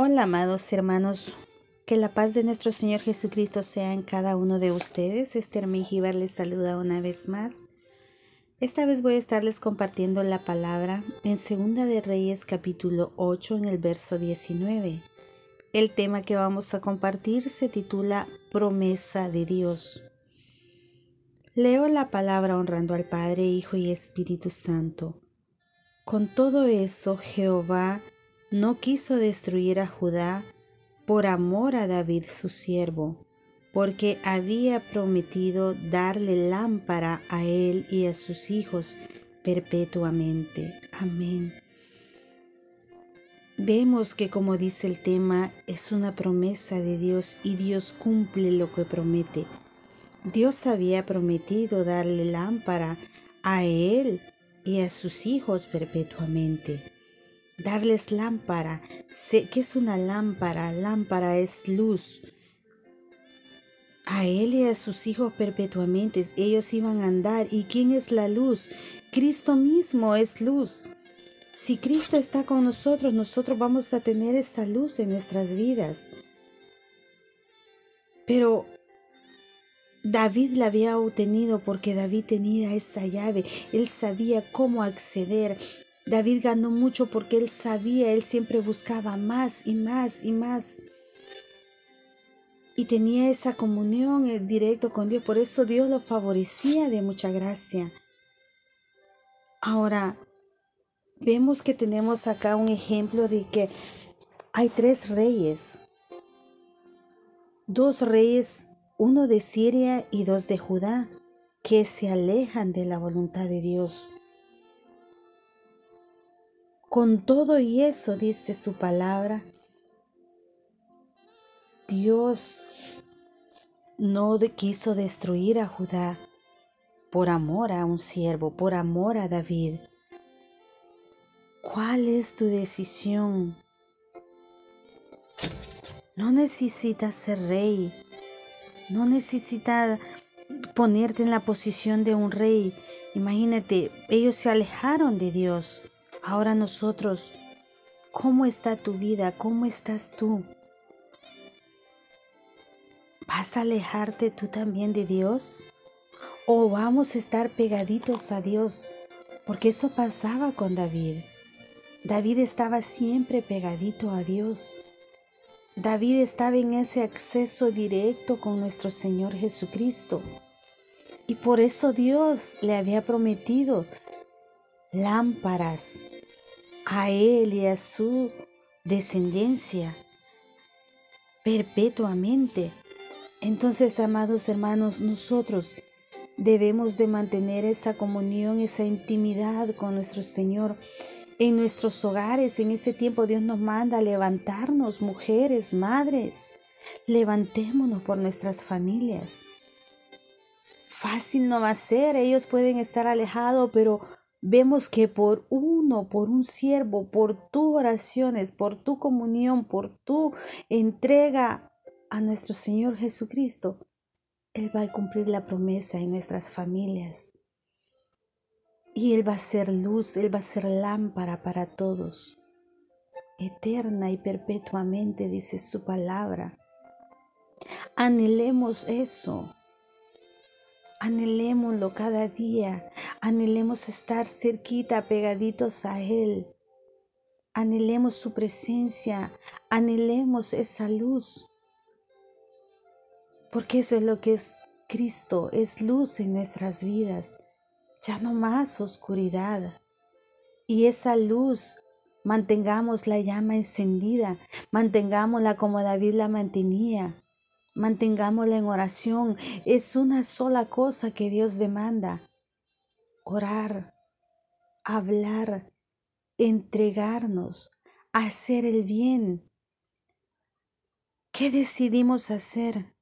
Hola, amados hermanos. Que la paz de nuestro Señor Jesucristo sea en cada uno de ustedes. Esther Mejíbar les saluda una vez más. Esta vez voy a estarles compartiendo la palabra en Segunda de Reyes capítulo 8 en el verso 19. El tema que vamos a compartir se titula Promesa de Dios. Leo la palabra honrando al Padre, Hijo y Espíritu Santo. Con todo eso, Jehová no quiso destruir a Judá por amor a David su siervo, porque había prometido darle lámpara a él y a sus hijos perpetuamente. Amén. Vemos que como dice el tema, es una promesa de Dios y Dios cumple lo que promete. Dios había prometido darle lámpara a él y a sus hijos perpetuamente darles lámpara. Sé que es una lámpara, lámpara es luz. A él y a sus hijos perpetuamente ellos iban a andar. ¿Y quién es la luz? Cristo mismo es luz. Si Cristo está con nosotros, nosotros vamos a tener esa luz en nuestras vidas. Pero David la había obtenido porque David tenía esa llave. Él sabía cómo acceder David ganó mucho porque él sabía, él siempre buscaba más y más y más. Y tenía esa comunión eh, directo con Dios, por eso Dios lo favorecía de mucha gracia. Ahora, vemos que tenemos acá un ejemplo de que hay tres reyes. Dos reyes, uno de Siria y dos de Judá, que se alejan de la voluntad de Dios. Con todo y eso, dice su palabra, Dios no quiso destruir a Judá por amor a un siervo, por amor a David. ¿Cuál es tu decisión? No necesitas ser rey, no necesitas ponerte en la posición de un rey. Imagínate, ellos se alejaron de Dios. Ahora nosotros, ¿cómo está tu vida? ¿Cómo estás tú? ¿Vas a alejarte tú también de Dios? ¿O vamos a estar pegaditos a Dios? Porque eso pasaba con David. David estaba siempre pegadito a Dios. David estaba en ese acceso directo con nuestro Señor Jesucristo. Y por eso Dios le había prometido lámparas a él y a su descendencia perpetuamente. Entonces, amados hermanos, nosotros debemos de mantener esa comunión, esa intimidad con nuestro Señor en nuestros hogares. En este tiempo Dios nos manda a levantarnos, mujeres, madres. Levantémonos por nuestras familias. Fácil no va a ser, ellos pueden estar alejados, pero vemos que por uno, por un siervo, por tus oraciones, por tu comunión, por tu entrega a nuestro Señor Jesucristo, Él va a cumplir la promesa en nuestras familias. Y Él va a ser luz, Él va a ser lámpara para todos, eterna y perpetuamente, dice su palabra. Anhelemos eso. Anhelémoslo cada día. Anhelemos estar cerquita, pegaditos a Él. Anhelemos su presencia. Anhelemos esa luz. Porque eso es lo que es Cristo, es luz en nuestras vidas. Ya no más oscuridad. Y esa luz mantengamos la llama encendida, mantengámosla como David la mantenía Mantengámosla en oración. Es una sola cosa que Dios demanda. Orar, hablar, entregarnos, hacer el bien. ¿Qué decidimos hacer?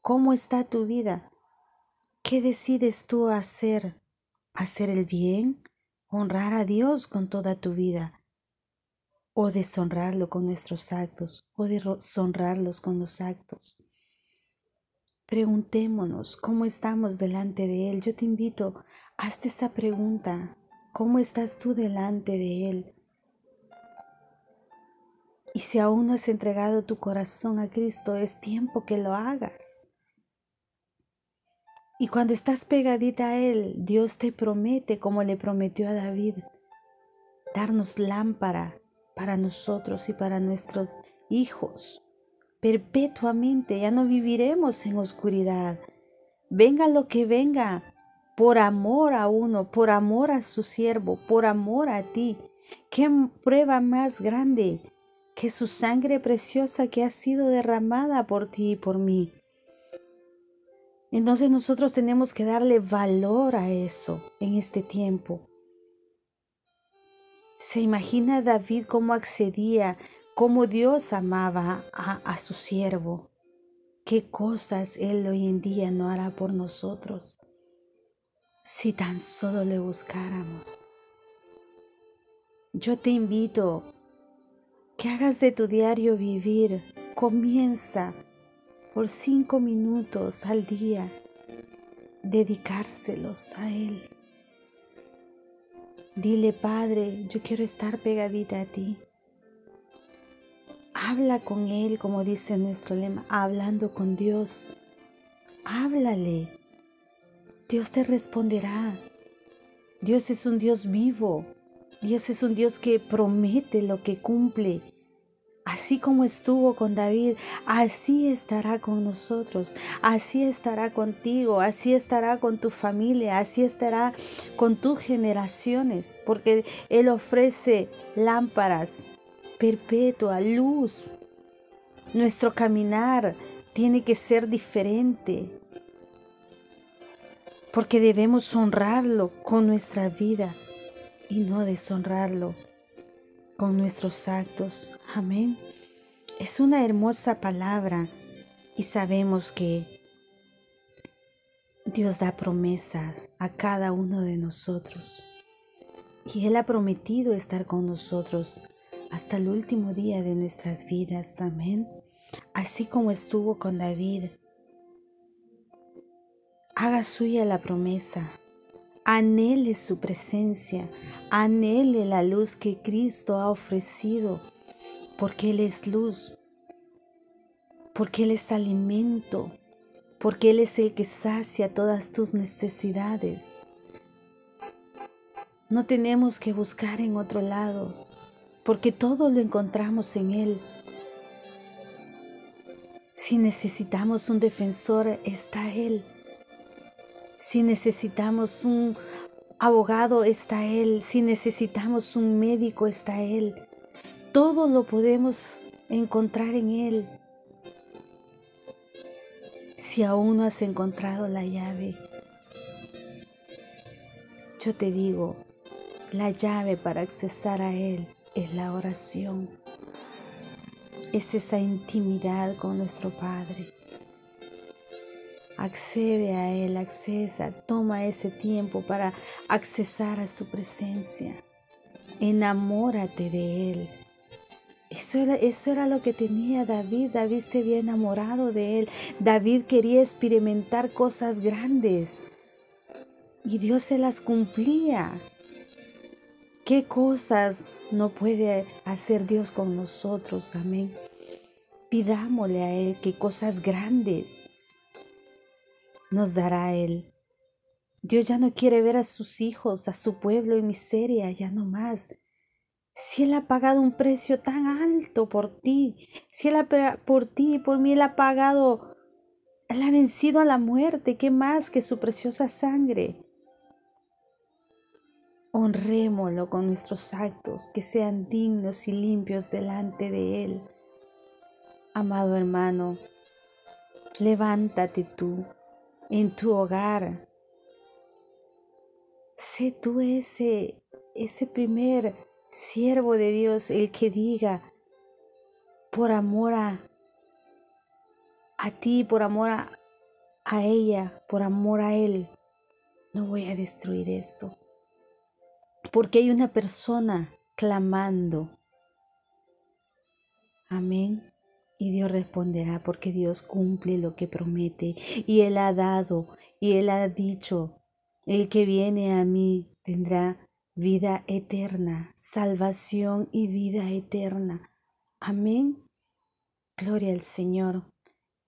¿Cómo está tu vida? ¿Qué decides tú hacer? ¿Hacer el bien? ¿Honrar a Dios con toda tu vida? ¿O deshonrarlo con nuestros actos? ¿O deshonrarlos con los actos? Preguntémonos cómo estamos delante de Él. Yo te invito, hazte esta pregunta. ¿Cómo estás tú delante de Él? Y si aún no has entregado tu corazón a Cristo, es tiempo que lo hagas. Y cuando estás pegadita a Él, Dios te promete, como le prometió a David, darnos lámpara para nosotros y para nuestros hijos. Perpetuamente ya no viviremos en oscuridad. Venga lo que venga, por amor a uno, por amor a su siervo, por amor a ti. ¿Qué prueba más grande que su sangre preciosa que ha sido derramada por ti y por mí? Entonces nosotros tenemos que darle valor a eso en este tiempo. Se imagina David cómo accedía, cómo Dios amaba a, a, su siervo. Qué cosas Él hoy en día no hará por nosotros si tan solo le buscáramos. Yo te invito que hagas de tu diario vivir, comienza por cinco minutos al día, dedicárselos a Él. Dile, Padre, yo quiero estar pegadita a ti. Habla con Él, como dice nuestro lema, hablando con Dios. Háblale. Dios te responderá. Dios es un Dios vivo. Dios es un Dios que promete lo que cumple. Así como estuvo con David, así estará con nosotros, así estará contigo, así estará con tu familia, así estará con tus generaciones, porque Él ofrece lámparas perpetua, luz. Nuestro caminar tiene que ser diferente, porque debemos honrarlo con nuestra vida y no deshonrarlo con nuestros actos. Amén. Es una hermosa palabra y sabemos que Dios da promesas a cada uno de nosotros. Y Él ha prometido estar con nosotros hasta el último día de nuestras vidas. Amén. Así como estuvo con David. Haga suya la promesa Anhele su presencia, anhele la luz que Cristo ha ofrecido, porque Él es luz, porque Él es alimento, porque Él es el que sacia todas tus necesidades. No tenemos que buscar en otro lado, porque todo lo encontramos en Él. Si necesitamos un defensor, está Él. Si necesitamos un abogado, está Él. Si necesitamos un médico, está Él. Todo lo podemos encontrar en Él. Si aún no has encontrado la llave, yo te digo, la llave para accesar a Él es la oración. Es esa intimidad con nuestro Padre. Accede a Él, accesa, toma ese tiempo para accesar a su presencia. Enamórate de Él. Eso era, eso era lo que tenía David. David se había enamorado de Él. David quería experimentar cosas grandes. Y Dios se las cumplía. ¿Qué cosas no puede hacer Dios con nosotros? Amén. Pidámosle a Él que cosas grandes nos dará Él. Dios ya no quiere ver a sus hijos, a su pueblo en miseria, ya no más. Si Él ha pagado un precio tan alto por ti, si Él ha por ti y por mí Él ha pagado, Él ha vencido a la muerte, ¿qué más que su preciosa sangre? Honrémoslo con nuestros actos, que sean dignos y limpios delante de Él. Amado hermano, levántate tú en tu hogar. Sé tú ese, ese primer siervo de Dios, el que diga, por amor a, a ti, por amor a, a ella, por amor a Él, no voy a destruir esto. Porque hay una persona clamando. Amén. Y Dios responderá porque Dios cumple lo que promete. Y Él ha dado y Él ha dicho, el que viene a mí tendrá vida eterna, salvación y vida eterna. Amén. Gloria al Señor.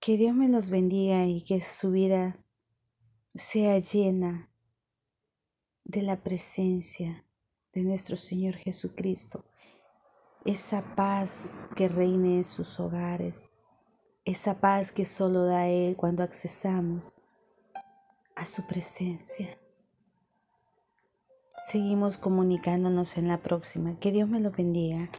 Que Dios me los bendiga y que su vida sea llena de la presencia de nuestro Señor Jesucristo. Esa paz que reine en sus hogares. Esa paz que solo da Él cuando accesamos a su presencia. Seguimos comunicándonos en la próxima. Que Dios me lo bendiga.